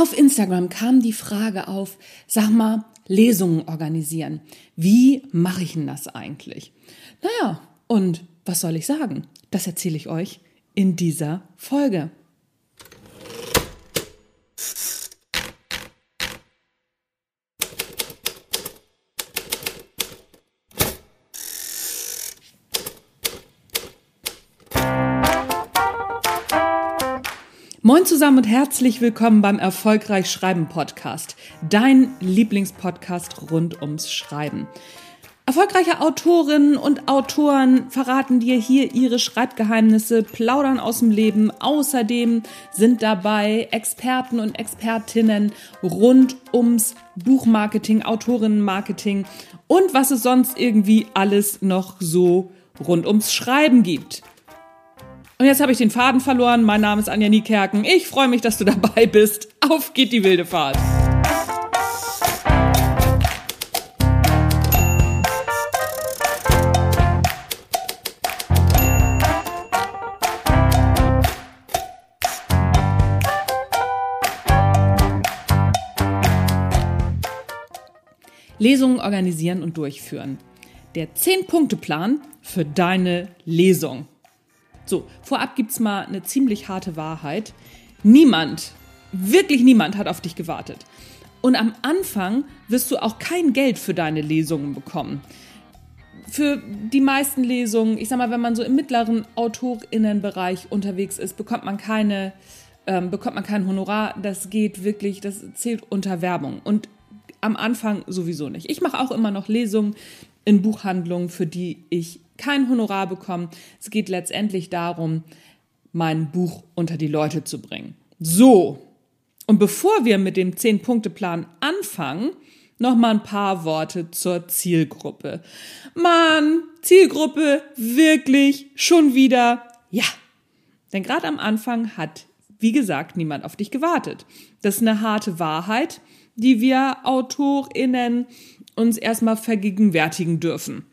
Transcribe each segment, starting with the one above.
Auf Instagram kam die Frage auf, sag mal, Lesungen organisieren. Wie mache ich denn das eigentlich? Naja, und was soll ich sagen? Das erzähle ich euch in dieser Folge. Moin zusammen und herzlich willkommen beim Erfolgreich Schreiben Podcast, dein Lieblingspodcast rund ums Schreiben. Erfolgreiche Autorinnen und Autoren verraten dir hier ihre Schreibgeheimnisse, plaudern aus dem Leben. Außerdem sind dabei Experten und Expertinnen rund ums Buchmarketing, Autorinnenmarketing und was es sonst irgendwie alles noch so rund ums Schreiben gibt. Und jetzt habe ich den Faden verloren. Mein Name ist Anja Niekerken. Ich freue mich, dass du dabei bist. Auf geht die wilde Fahrt. Lesungen organisieren und durchführen. Der 10-Punkte-Plan für deine Lesung. So, vorab gibt's mal eine ziemlich harte Wahrheit. Niemand, wirklich niemand hat auf dich gewartet. Und am Anfang wirst du auch kein Geld für deine Lesungen bekommen. Für die meisten Lesungen, ich sag mal, wenn man so im mittleren AutorInnenbereich unterwegs ist, bekommt man keine, ähm, bekommt man kein Honorar. Das geht wirklich, das zählt unter Werbung. Und am Anfang sowieso nicht. Ich mache auch immer noch Lesungen in Buchhandlungen, für die ich kein Honorar bekommen. Es geht letztendlich darum, mein Buch unter die Leute zu bringen. So. Und bevor wir mit dem Zehn-Punkte-Plan anfangen, noch mal ein paar Worte zur Zielgruppe. Mann, Zielgruppe, wirklich, schon wieder, ja. Denn gerade am Anfang hat, wie gesagt, niemand auf dich gewartet. Das ist eine harte Wahrheit, die wir AutorInnen uns erstmal vergegenwärtigen dürfen.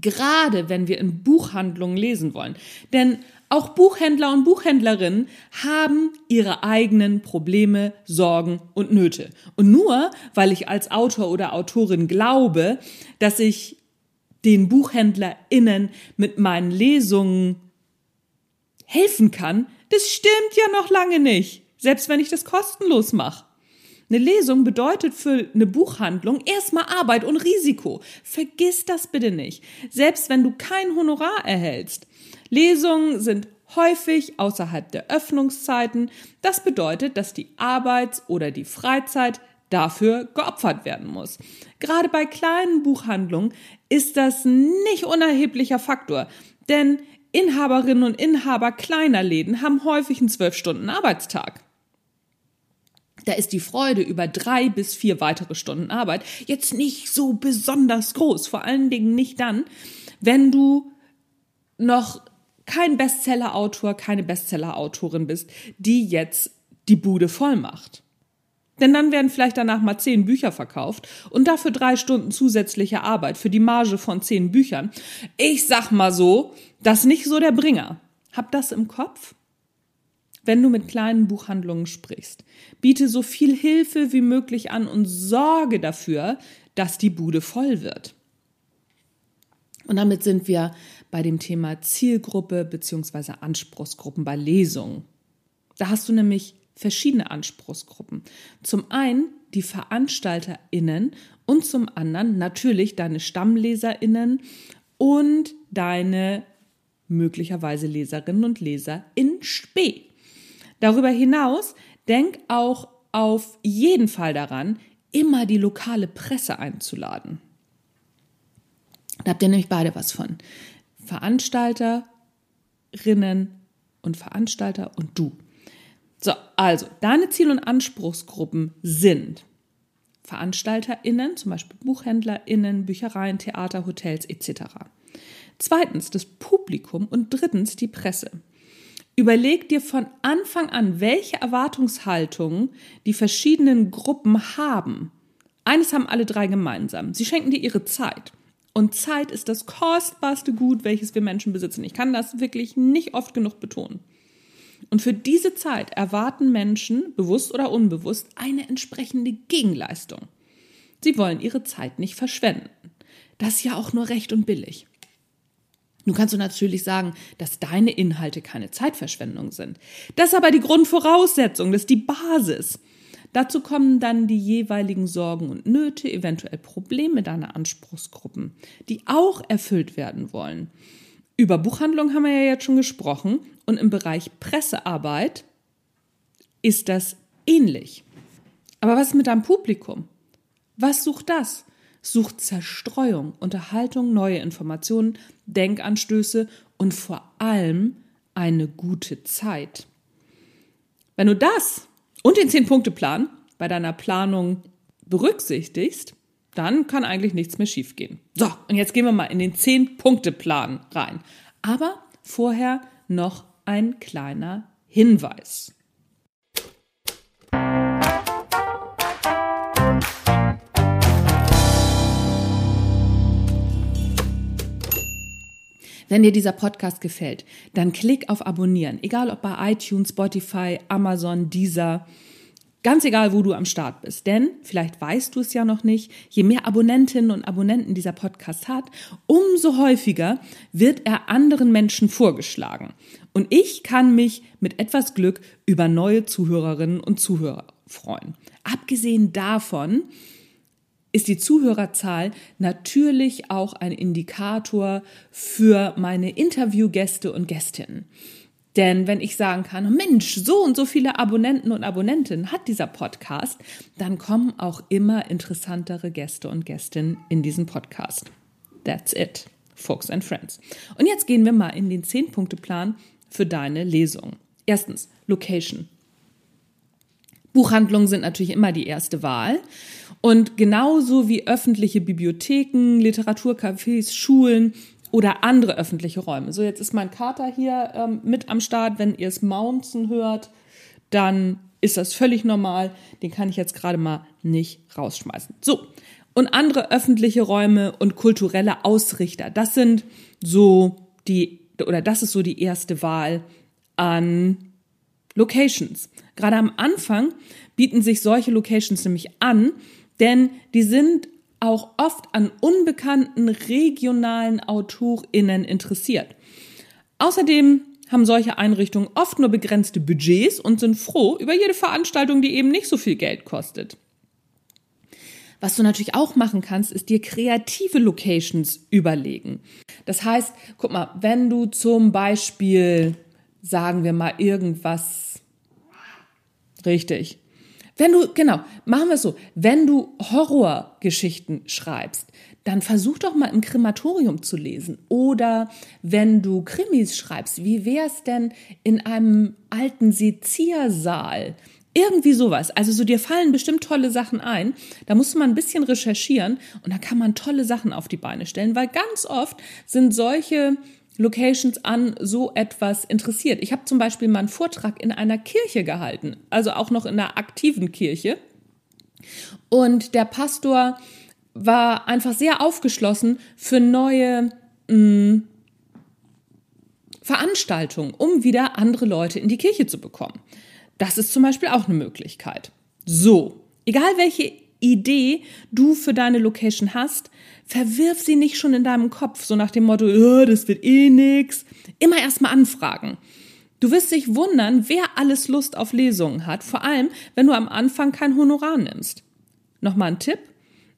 Gerade wenn wir in Buchhandlungen lesen wollen. Denn auch Buchhändler und Buchhändlerinnen haben ihre eigenen Probleme, Sorgen und Nöte. Und nur weil ich als Autor oder Autorin glaube, dass ich den BuchhändlerInnen mit meinen Lesungen helfen kann, das stimmt ja noch lange nicht. Selbst wenn ich das kostenlos mache. Eine Lesung bedeutet für eine Buchhandlung erstmal Arbeit und Risiko. Vergiss das bitte nicht. Selbst wenn du kein Honorar erhältst. Lesungen sind häufig außerhalb der Öffnungszeiten. Das bedeutet, dass die Arbeits- oder die Freizeit dafür geopfert werden muss. Gerade bei kleinen Buchhandlungen ist das nicht unerheblicher Faktor, denn Inhaberinnen und Inhaber kleiner Läden haben häufig einen zwölf Stunden Arbeitstag. Da ist die Freude über drei bis vier weitere Stunden Arbeit jetzt nicht so besonders groß. Vor allen Dingen nicht dann, wenn du noch kein Bestseller-Autor, keine Bestseller-Autorin bist, die jetzt die Bude voll macht. Denn dann werden vielleicht danach mal zehn Bücher verkauft und dafür drei Stunden zusätzliche Arbeit für die Marge von zehn Büchern. Ich sag mal so, das nicht so der Bringer. Hab das im Kopf wenn du mit kleinen Buchhandlungen sprichst. Biete so viel Hilfe wie möglich an und sorge dafür, dass die Bude voll wird. Und damit sind wir bei dem Thema Zielgruppe bzw. Anspruchsgruppen bei Lesungen. Da hast du nämlich verschiedene Anspruchsgruppen. Zum einen die VeranstalterInnen und zum anderen natürlich deine StammleserInnen und deine möglicherweise Leserinnen und Leser in Spee. Darüber hinaus denk auch auf jeden Fall daran, immer die lokale Presse einzuladen. Da habt ihr nämlich beide was von. Veranstalterinnen und Veranstalter und du. So, also deine Ziel- und Anspruchsgruppen sind VeranstalterInnen, zum Beispiel BuchhändlerInnen, Büchereien, Theater, Hotels etc. Zweitens das Publikum und drittens die Presse. Überleg dir von Anfang an, welche Erwartungshaltungen die verschiedenen Gruppen haben. Eines haben alle drei gemeinsam. Sie schenken dir ihre Zeit. Und Zeit ist das kostbarste Gut, welches wir Menschen besitzen. Ich kann das wirklich nicht oft genug betonen. Und für diese Zeit erwarten Menschen, bewusst oder unbewusst, eine entsprechende Gegenleistung. Sie wollen ihre Zeit nicht verschwenden. Das ist ja auch nur recht und billig. Nun kannst du natürlich sagen, dass deine Inhalte keine Zeitverschwendung sind. Das ist aber die Grundvoraussetzung, das ist die Basis. Dazu kommen dann die jeweiligen Sorgen und Nöte, eventuell Probleme deiner Anspruchsgruppen, die auch erfüllt werden wollen. Über Buchhandlung haben wir ja jetzt schon gesprochen und im Bereich Pressearbeit ist das ähnlich. Aber was ist mit deinem Publikum? Was sucht das? Sucht Zerstreuung, Unterhaltung, neue Informationen, Denkanstöße und vor allem eine gute Zeit. Wenn du das und den Zehn-Punkte-Plan bei deiner Planung berücksichtigst, dann kann eigentlich nichts mehr schiefgehen. So, und jetzt gehen wir mal in den Zehn-Punkte-Plan rein. Aber vorher noch ein kleiner Hinweis. Wenn dir dieser Podcast gefällt, dann klick auf Abonnieren, egal ob bei iTunes, Spotify, Amazon, Deezer. Ganz egal, wo du am Start bist. Denn, vielleicht weißt du es ja noch nicht, je mehr Abonnentinnen und Abonnenten dieser Podcast hat, umso häufiger wird er anderen Menschen vorgeschlagen. Und ich kann mich mit etwas Glück über neue Zuhörerinnen und Zuhörer freuen. Abgesehen davon ist die Zuhörerzahl natürlich auch ein Indikator für meine Interviewgäste und Gästinnen. Denn wenn ich sagen kann, Mensch, so und so viele Abonnenten und Abonnentinnen hat dieser Podcast, dann kommen auch immer interessantere Gäste und Gästinnen in diesen Podcast. That's it, folks and friends. Und jetzt gehen wir mal in den 10-Punkte-Plan für deine Lesung. Erstens, Location. Buchhandlungen sind natürlich immer die erste Wahl. Und genauso wie öffentliche Bibliotheken, Literaturcafés, Schulen oder andere öffentliche Räume. So, jetzt ist mein Kater hier ähm, mit am Start. Wenn ihr es mounzen hört, dann ist das völlig normal. Den kann ich jetzt gerade mal nicht rausschmeißen. So. Und andere öffentliche Räume und kulturelle Ausrichter. Das sind so die, oder das ist so die erste Wahl an Locations. Gerade am Anfang bieten sich solche Locations nämlich an, denn die sind auch oft an unbekannten regionalen AutorInnen interessiert. Außerdem haben solche Einrichtungen oft nur begrenzte Budgets und sind froh über jede Veranstaltung, die eben nicht so viel Geld kostet. Was du natürlich auch machen kannst, ist dir kreative Locations überlegen. Das heißt, guck mal, wenn du zum Beispiel, sagen wir mal, irgendwas, richtig, wenn du, genau, machen wir es so, wenn du Horrorgeschichten schreibst, dann versuch doch mal im Krematorium zu lesen. Oder wenn du Krimis schreibst, wie wär's denn in einem alten Seziersaal? Irgendwie sowas. Also so dir fallen bestimmt tolle Sachen ein. Da musst du mal ein bisschen recherchieren und da kann man tolle Sachen auf die Beine stellen, weil ganz oft sind solche Locations an so etwas interessiert. Ich habe zum Beispiel mal einen Vortrag in einer Kirche gehalten, also auch noch in einer aktiven Kirche. Und der Pastor war einfach sehr aufgeschlossen für neue mh, mm, Veranstaltungen, um wieder andere Leute in die Kirche zu bekommen. Das ist zum Beispiel auch eine Möglichkeit. So, egal welche Idee du für deine Location hast, verwirf sie nicht schon in deinem Kopf, so nach dem Motto, oh, das wird eh nix. Immer erstmal anfragen. Du wirst dich wundern, wer alles Lust auf Lesungen hat, vor allem, wenn du am Anfang kein Honorar nimmst. Nochmal ein Tipp.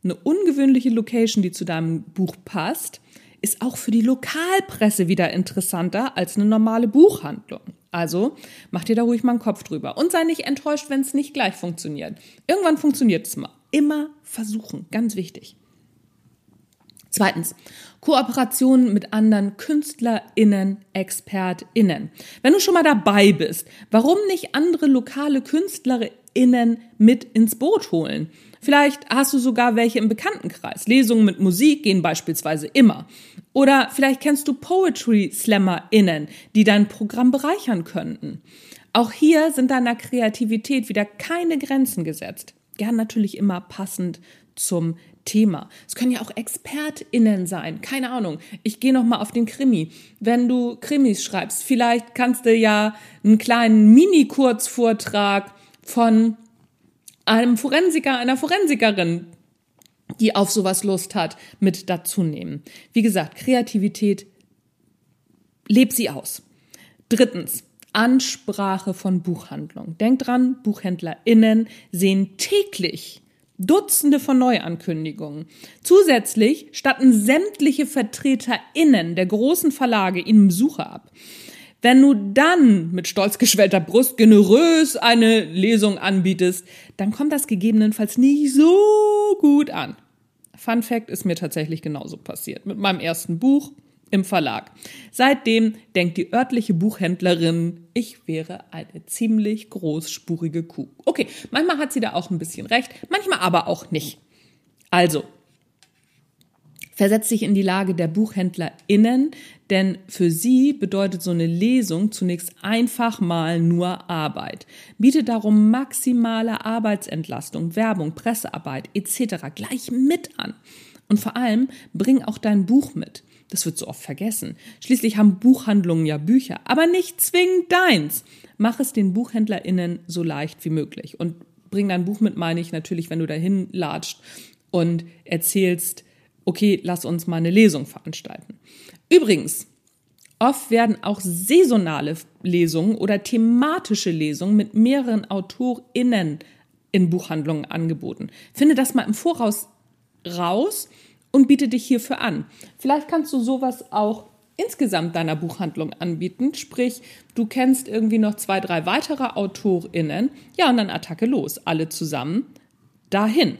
Eine ungewöhnliche Location, die zu deinem Buch passt, ist auch für die Lokalpresse wieder interessanter als eine normale Buchhandlung. Also mach dir da ruhig mal einen Kopf drüber und sei nicht enttäuscht, wenn es nicht gleich funktioniert. Irgendwann funktioniert es mal. Immer versuchen, ganz wichtig. Zweitens, Kooperation mit anderen KünstlerInnen, ExpertInnen. Wenn du schon mal dabei bist, warum nicht andere lokale KünstlerInnen mit ins Boot holen? Vielleicht hast du sogar welche im Bekanntenkreis. Lesungen mit Musik gehen beispielsweise immer. Oder vielleicht kennst du Poetry SlammerInnen, die dein Programm bereichern könnten. Auch hier sind deiner Kreativität wieder keine Grenzen gesetzt. Gern natürlich immer passend zum Thema. Es können ja auch ExpertInnen sein. Keine Ahnung. Ich gehe nochmal auf den Krimi. Wenn du Krimis schreibst, vielleicht kannst du ja einen kleinen Mini-Kurzvortrag von einem Forensiker, einer Forensikerin, die auf sowas Lust hat, mit dazu nehmen. Wie gesagt, Kreativität, leb sie aus. Drittens, Ansprache von Buchhandlungen. Denk dran, BuchhändlerInnen sehen täglich Dutzende von Neuankündigungen. Zusätzlich statten sämtliche VertreterInnen der großen Verlage ihnen Besuche ab. Wenn du dann mit stolz geschwellter Brust generös eine Lesung anbietest, dann kommt das gegebenenfalls nicht so gut an. Fun Fact ist mir tatsächlich genauso passiert. Mit meinem ersten Buch im Verlag. Seitdem denkt die örtliche Buchhändlerin, ich wäre eine ziemlich großspurige Kuh. Okay, manchmal hat sie da auch ein bisschen recht, manchmal aber auch nicht. Also, versetzt sich in die Lage der BuchhändlerInnen, denn für sie bedeutet so eine Lesung zunächst einfach mal nur Arbeit. Bietet darum maximale Arbeitsentlastung, Werbung, Pressearbeit etc. gleich mit an. Und vor allem bring auch dein Buch mit. Das wird so oft vergessen. Schließlich haben Buchhandlungen ja Bücher, aber nicht zwingend deins. Mach es den BuchhändlerInnen so leicht wie möglich. Und bring dein Buch mit, meine ich natürlich, wenn du dahin latscht und erzählst, okay, lass uns mal eine Lesung veranstalten. Übrigens, oft werden auch saisonale Lesungen oder thematische Lesungen mit mehreren AutorInnen in Buchhandlungen angeboten. Finde das mal im Voraus raus und biete dich hierfür an. Vielleicht kannst du sowas auch insgesamt deiner Buchhandlung anbieten. Sprich, du kennst irgendwie noch zwei, drei weitere AutorInnen. Ja, und dann Attacke los. Alle zusammen dahin.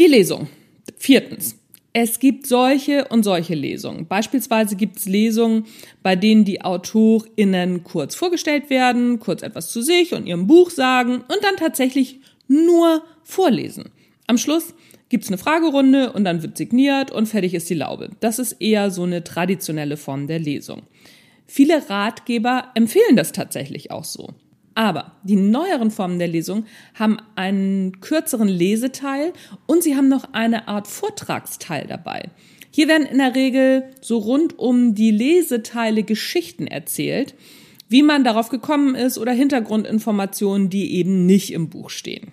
Die Lesung. Viertens. Es gibt solche und solche Lesungen. Beispielsweise gibt es Lesungen, bei denen die AutorInnen kurz vorgestellt werden, kurz etwas zu sich und ihrem Buch sagen und dann tatsächlich nur vorlesen. Am Schluss gibt's eine Fragerunde und dann wird signiert und fertig ist die Laube. Das ist eher so eine traditionelle Form der Lesung. Viele Ratgeber empfehlen das tatsächlich auch so. Aber die neueren Formen der Lesung haben einen kürzeren Leseteil und sie haben noch eine Art Vortragsteil dabei. Hier werden in der Regel so rund um die Leseteile Geschichten erzählt, wie man darauf gekommen ist oder Hintergrundinformationen, die eben nicht im Buch stehen.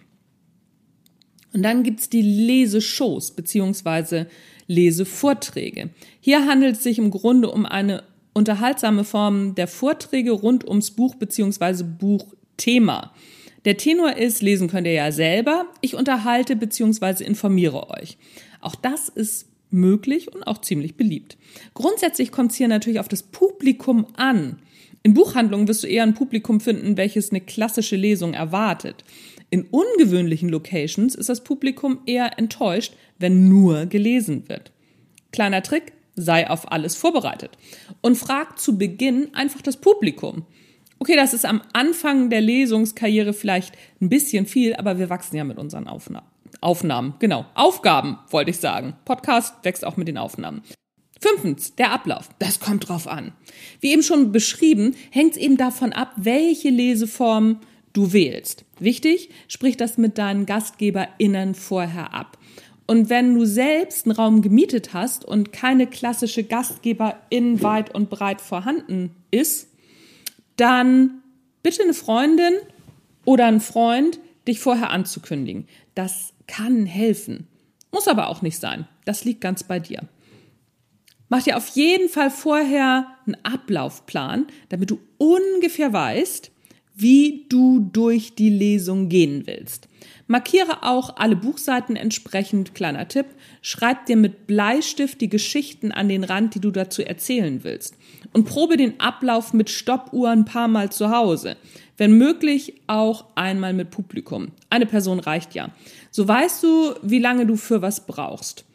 Und dann gibt's die Leseshows beziehungsweise Lesevorträge. Hier handelt es sich im Grunde um eine unterhaltsame Form der Vorträge rund ums Buch beziehungsweise Buchthema. Der Tenor ist, lesen könnt ihr ja selber, ich unterhalte beziehungsweise informiere euch. Auch das ist möglich und auch ziemlich beliebt. Grundsätzlich kommt es hier natürlich auf das Publikum an. In Buchhandlungen wirst du eher ein Publikum finden, welches eine klassische Lesung erwartet. In ungewöhnlichen Locations ist das Publikum eher enttäuscht, wenn nur gelesen wird. Kleiner Trick, sei auf alles vorbereitet und frag zu Beginn einfach das Publikum. Okay, das ist am Anfang der Lesungskarriere vielleicht ein bisschen viel, aber wir wachsen ja mit unseren Aufnahmen. Aufnahmen, genau. Aufgaben, wollte ich sagen. Podcast wächst auch mit den Aufnahmen. Fünftens, der Ablauf. Das kommt drauf an. Wie eben schon beschrieben, hängt es eben davon ab, welche Leseform du wählst. Wichtig, sprich das mit deinen GastgeberInnen vorher ab. Und wenn du selbst einen Raum gemietet hast und keine klassische Gastgeberin weit und breit vorhanden ist, dann bitte eine Freundin oder einen Freund, dich vorher anzukündigen. Das kann helfen. Muss aber auch nicht sein. Das liegt ganz bei dir. Mach dir auf jeden Fall vorher einen Ablaufplan, damit du ungefähr weißt, wie du durch die Lesung gehen willst. Markiere auch alle Buchseiten entsprechend, kleiner Tipp, schreib dir mit Bleistift die Geschichten an den Rand, die du dazu erzählen willst. Und probe den Ablauf mit Stoppuhr ein paar Mal zu Hause. Wenn möglich auch einmal mit Publikum. Eine Person reicht ja. So weißt du, wie lange du für was brauchst.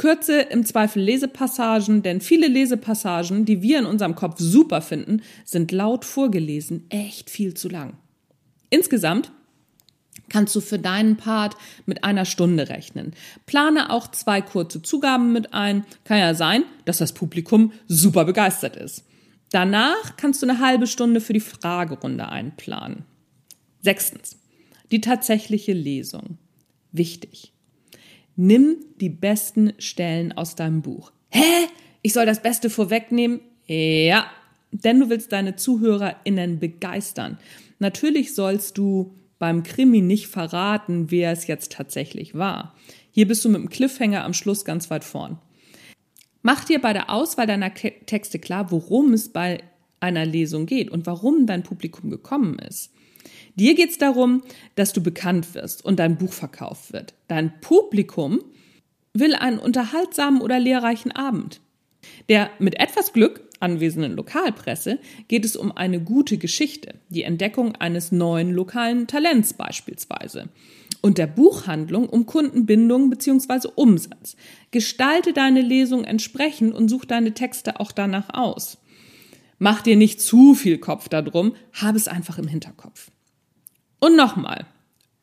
Kürze im Zweifel Lesepassagen, denn viele Lesepassagen, die wir in unserem Kopf super finden, sind laut vorgelesen echt viel zu lang. Insgesamt kannst du für deinen Part mit einer Stunde rechnen. Plane auch zwei kurze Zugaben mit ein. Kann ja sein, dass das Publikum super begeistert ist. Danach kannst du eine halbe Stunde für die Fragerunde einplanen. Sechstens. Die tatsächliche Lesung. Wichtig. Nimm die besten Stellen aus deinem Buch. Hä? Ich soll das Beste vorwegnehmen? Ja, denn du willst deine ZuhörerInnen begeistern. Natürlich sollst du beim Krimi nicht verraten, wer es jetzt tatsächlich war. Hier bist du mit dem Cliffhanger am Schluss ganz weit vorn. Mach dir bei der Auswahl deiner Texte klar, worum es bei einer Lesung geht und warum dein Publikum gekommen ist. Dir geht es darum, dass du bekannt wirst und dein Buch verkauft wird. Dein Publikum will einen unterhaltsamen oder lehrreichen Abend. Der mit etwas Glück anwesenden Lokalpresse geht es um eine gute Geschichte, die Entdeckung eines neuen lokalen Talents beispielsweise. Und der Buchhandlung um Kundenbindung bzw. Umsatz. Gestalte deine Lesung entsprechend und such deine Texte auch danach aus. Mach dir nicht zu viel Kopf darum, habe es einfach im Hinterkopf. Und nochmal,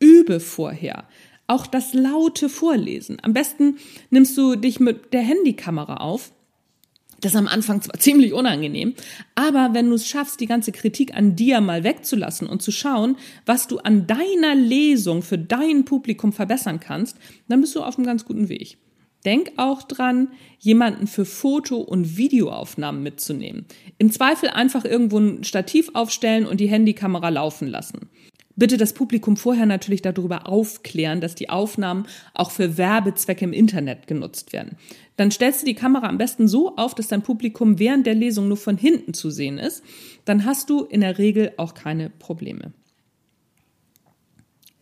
übe vorher. Auch das laute Vorlesen. Am besten nimmst du dich mit der Handykamera auf das ist am Anfang zwar ziemlich unangenehm, aber wenn du es schaffst, die ganze Kritik an dir mal wegzulassen und zu schauen, was du an deiner Lesung für dein Publikum verbessern kannst, dann bist du auf einem ganz guten Weg. Denk auch dran, jemanden für Foto- und Videoaufnahmen mitzunehmen. Im Zweifel einfach irgendwo ein Stativ aufstellen und die Handykamera laufen lassen. Bitte das Publikum vorher natürlich darüber aufklären, dass die Aufnahmen auch für Werbezwecke im Internet genutzt werden. Dann stellst du die Kamera am besten so auf, dass dein Publikum während der Lesung nur von hinten zu sehen ist. Dann hast du in der Regel auch keine Probleme.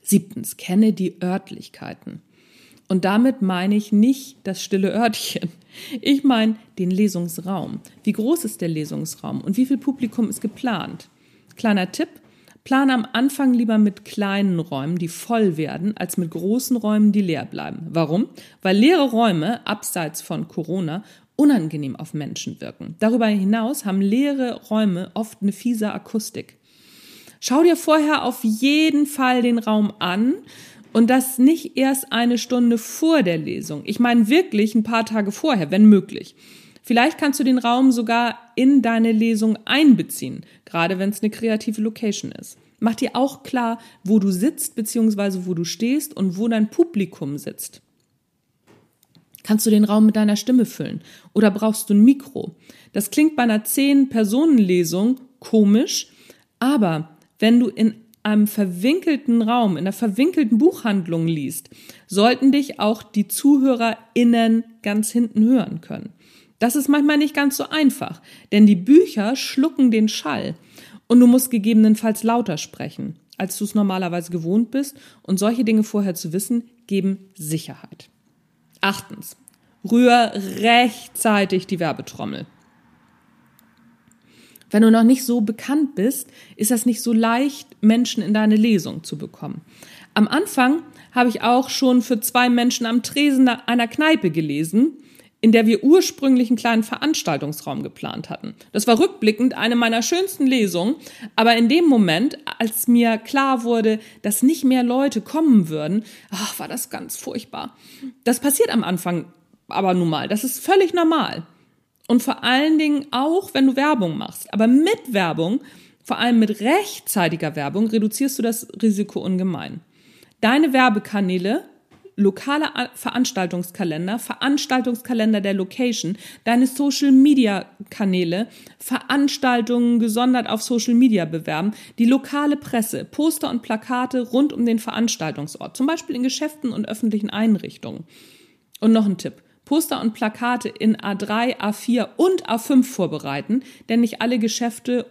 Siebtens, kenne die Örtlichkeiten. Und damit meine ich nicht das stille Örtchen. Ich meine den Lesungsraum. Wie groß ist der Lesungsraum und wie viel Publikum ist geplant? Kleiner Tipp, Plane am Anfang lieber mit kleinen Räumen, die voll werden, als mit großen Räumen, die leer bleiben. Warum? Weil leere Räume, abseits von Corona, unangenehm auf Menschen wirken. Darüber hinaus haben leere Räume oft eine fiese Akustik. Schau dir vorher auf jeden Fall den Raum an und das nicht erst eine Stunde vor der Lesung. Ich meine wirklich ein paar Tage vorher, wenn möglich. Vielleicht kannst du den Raum sogar in deine Lesung einbeziehen, gerade wenn es eine kreative Location ist. Mach dir auch klar, wo du sitzt bzw. wo du stehst und wo dein Publikum sitzt. Kannst du den Raum mit deiner Stimme füllen oder brauchst du ein Mikro? Das klingt bei einer 10-Personen-Lesung komisch, aber wenn du in einem verwinkelten Raum, in einer verwinkelten Buchhandlung liest, sollten dich auch die ZuhörerInnen ganz hinten hören können. Das ist manchmal nicht ganz so einfach, denn die Bücher schlucken den Schall und du musst gegebenenfalls lauter sprechen, als du es normalerweise gewohnt bist und solche Dinge vorher zu wissen, geben Sicherheit. Achtens, rühr rechtzeitig die Werbetrommel. Wenn du noch nicht so bekannt bist, ist das nicht so leicht, Menschen in deine Lesung zu bekommen. Am Anfang habe ich auch schon für zwei Menschen am Tresen einer Kneipe gelesen in der wir ursprünglich einen kleinen Veranstaltungsraum geplant hatten. Das war rückblickend eine meiner schönsten Lesungen, aber in dem Moment, als mir klar wurde, dass nicht mehr Leute kommen würden, ach, war das ganz furchtbar. Das passiert am Anfang aber nun mal, das ist völlig normal. Und vor allen Dingen auch, wenn du Werbung machst. Aber mit Werbung, vor allem mit rechtzeitiger Werbung, reduzierst du das Risiko ungemein. Deine Werbekanäle lokale Veranstaltungskalender, Veranstaltungskalender der Location, deine Social Media Kanäle, Veranstaltungen gesondert auf Social Media bewerben, die lokale Presse, Poster und Plakate rund um den Veranstaltungsort, zum Beispiel in Geschäften und öffentlichen Einrichtungen. Und noch ein Tipp. Poster und Plakate in A3, A4 und A5 vorbereiten, denn nicht alle Geschäfte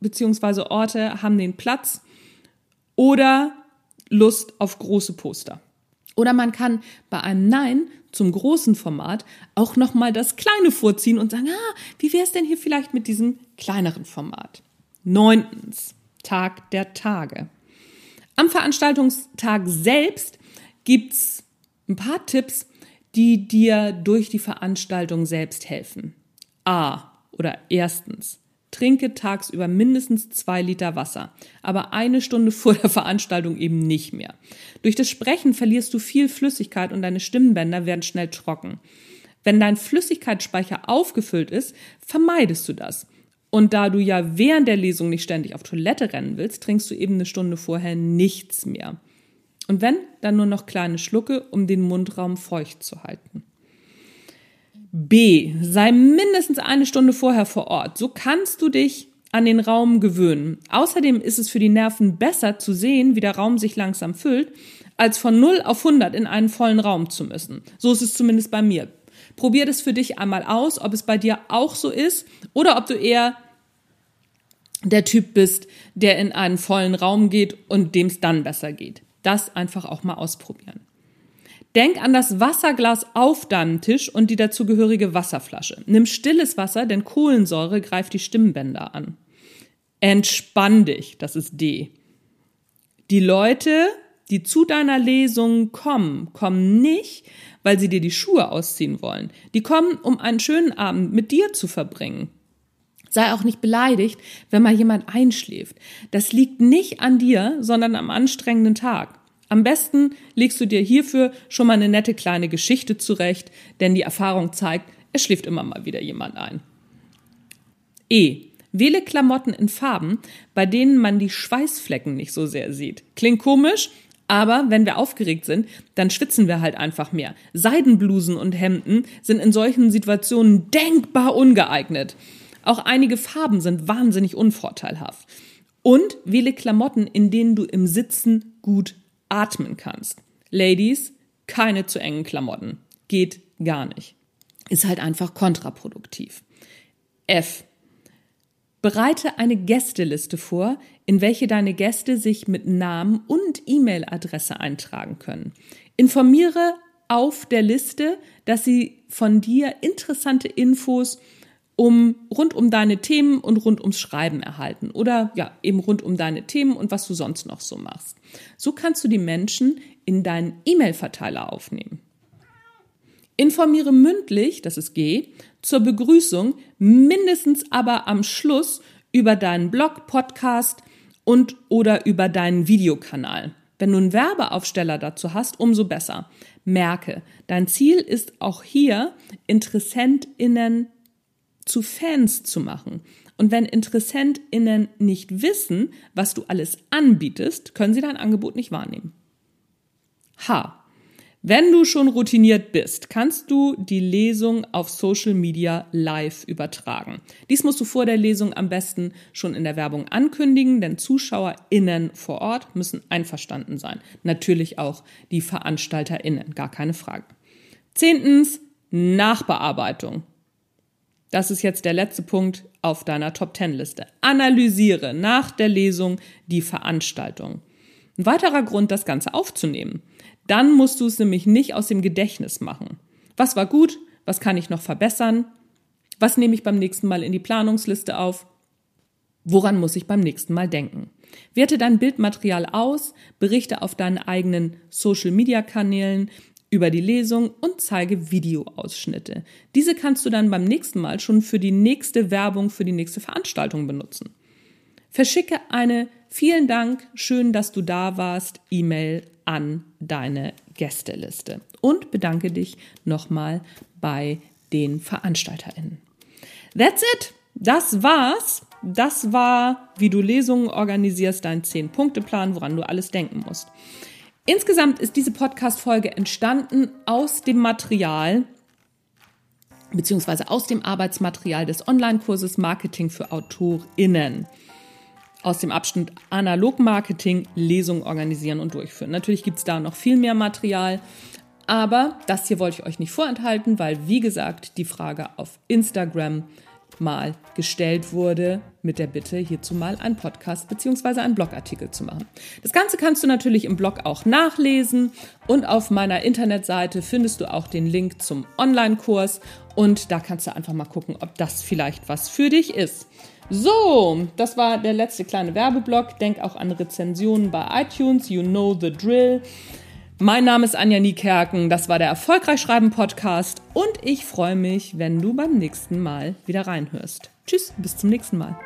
bzw. Orte haben den Platz oder Lust auf große Poster. Oder man kann bei einem Nein zum großen Format auch nochmal das kleine vorziehen und sagen, ah, wie wäre es denn hier vielleicht mit diesem kleineren Format? Neuntens, Tag der Tage. Am Veranstaltungstag selbst gibt's ein paar Tipps, die dir durch die Veranstaltung selbst helfen. A oder erstens, Trinke tagsüber mindestens zwei Liter Wasser, aber eine Stunde vor der Veranstaltung eben nicht mehr. Durch das Sprechen verlierst du viel Flüssigkeit und deine Stimmbänder werden schnell trocken. Wenn dein Flüssigkeitsspeicher aufgefüllt ist, vermeidest du das. Und da du ja während der Lesung nicht ständig auf Toilette rennen willst, trinkst du eben eine Stunde vorher nichts mehr. Und wenn, dann nur noch kleine Schlucke, um den Mundraum feucht zu halten. B. Sei mindestens eine Stunde vorher vor Ort. So kannst du dich an den Raum gewöhnen. Außerdem ist es für die Nerven besser zu sehen, wie der Raum sich langsam füllt, als von 0 auf 100 in einen vollen Raum zu müssen. So ist es zumindest bei mir. Probier das für dich einmal aus, ob es bei dir auch so ist oder ob du eher der Typ bist, der in einen vollen Raum geht und dem es dann besser geht. Das einfach auch mal ausprobieren. Denk an das Wasserglas auf deinem Tisch und die dazugehörige Wasserflasche. Nimm stilles Wasser, denn Kohlensäure greift die Stimmbänder an. Entspann dich, das ist D. Die Leute, die zu deiner Lesung kommen, kommen nicht, weil sie dir die Schuhe ausziehen wollen. Die kommen, um einen schönen Abend mit dir zu verbringen. Sei auch nicht beleidigt, wenn mal jemand einschläft. Das liegt nicht an dir, sondern am anstrengenden Tag. Am besten legst du dir hierfür schon mal eine nette kleine Geschichte zurecht, denn die Erfahrung zeigt, es schläft immer mal wieder jemand ein. E. Wähle Klamotten in Farben, bei denen man die Schweißflecken nicht so sehr sieht. Klingt komisch, aber wenn wir aufgeregt sind, dann schwitzen wir halt einfach mehr. Seidenblusen und Hemden sind in solchen Situationen denkbar ungeeignet. Auch einige Farben sind wahnsinnig unvorteilhaft. Und wähle Klamotten, in denen du im Sitzen gut atmen kannst. Ladies, keine zu engen Klamotten. Geht gar nicht. Ist halt einfach kontraproduktiv. F. Bereite eine Gästeliste vor, in welche deine Gäste sich mit Namen und E-Mail-Adresse eintragen können. Informiere auf der Liste, dass sie von dir interessante Infos um rund um deine Themen und rund ums Schreiben erhalten oder ja, eben rund um deine Themen und was du sonst noch so machst. So kannst du die Menschen in deinen E-Mail-Verteiler aufnehmen. Informiere mündlich, das ist G, zur Begrüßung, mindestens aber am Schluss über deinen Blog, Podcast und oder über deinen Videokanal. Wenn du einen Werbeaufsteller dazu hast, umso besser. Merke, dein Ziel ist auch hier, InteressentInnen zu Fans zu machen. Und wenn InteressentInnen nicht wissen, was du alles anbietest, können sie dein Angebot nicht wahrnehmen. H. Wenn du schon routiniert bist, kannst du die Lesung auf Social Media live übertragen. Dies musst du vor der Lesung am besten schon in der Werbung ankündigen, denn ZuschauerInnen vor Ort müssen einverstanden sein. Natürlich auch die VeranstalterInnen, gar keine Frage. Zehntens, Nachbearbeitung. Das ist jetzt der letzte Punkt auf deiner Top Ten Liste. Analysiere nach der Lesung die Veranstaltung. Ein weiterer Grund, das Ganze aufzunehmen. Dann musst du es nämlich nicht aus dem Gedächtnis machen. Was war gut? Was kann ich noch verbessern? Was nehme ich beim nächsten Mal in die Planungsliste auf? Woran muss ich beim nächsten Mal denken? Werte dein Bildmaterial aus, berichte auf deinen eigenen Social-Media-Kanälen über die Lesung und zeige Videoausschnitte. Diese kannst du dann beim nächsten Mal schon für die nächste Werbung, für die nächste Veranstaltung benutzen. Verschicke eine Vielen Dank, schön, dass du da warst, E-Mail an deine Gästeliste und bedanke dich nochmal bei den VeranstalterInnen. That's it. Das war's. Das war, wie du Lesungen organisierst, dein 10-Punkte-Plan, woran du alles denken musst. Insgesamt ist diese Podcast-Folge entstanden aus dem Material, beziehungsweise aus dem Arbeitsmaterial des Online-Kurses Marketing für AutorInnen. Aus dem Abschnitt Analog-Marketing, Lesungen organisieren und durchführen. Natürlich gibt es da noch viel mehr Material, aber das hier wollte ich euch nicht vorenthalten, weil, wie gesagt, die Frage auf Instagram mal gestellt wurde mit der Bitte, hierzu mal einen Podcast bzw. einen Blogartikel zu machen. Das Ganze kannst du natürlich im Blog auch nachlesen und auf meiner Internetseite findest du auch den Link zum Online-Kurs und da kannst du einfach mal gucken, ob das vielleicht was für dich ist. So, das war der letzte kleine Werbeblock. Denk auch an Rezensionen bei iTunes. You know the drill. Mein Name ist Anja Niekerken, das war der Erfolgreich Schreiben Podcast und ich freue mich, wenn du beim nächsten Mal wieder reinhörst. Tschüss, bis zum nächsten Mal.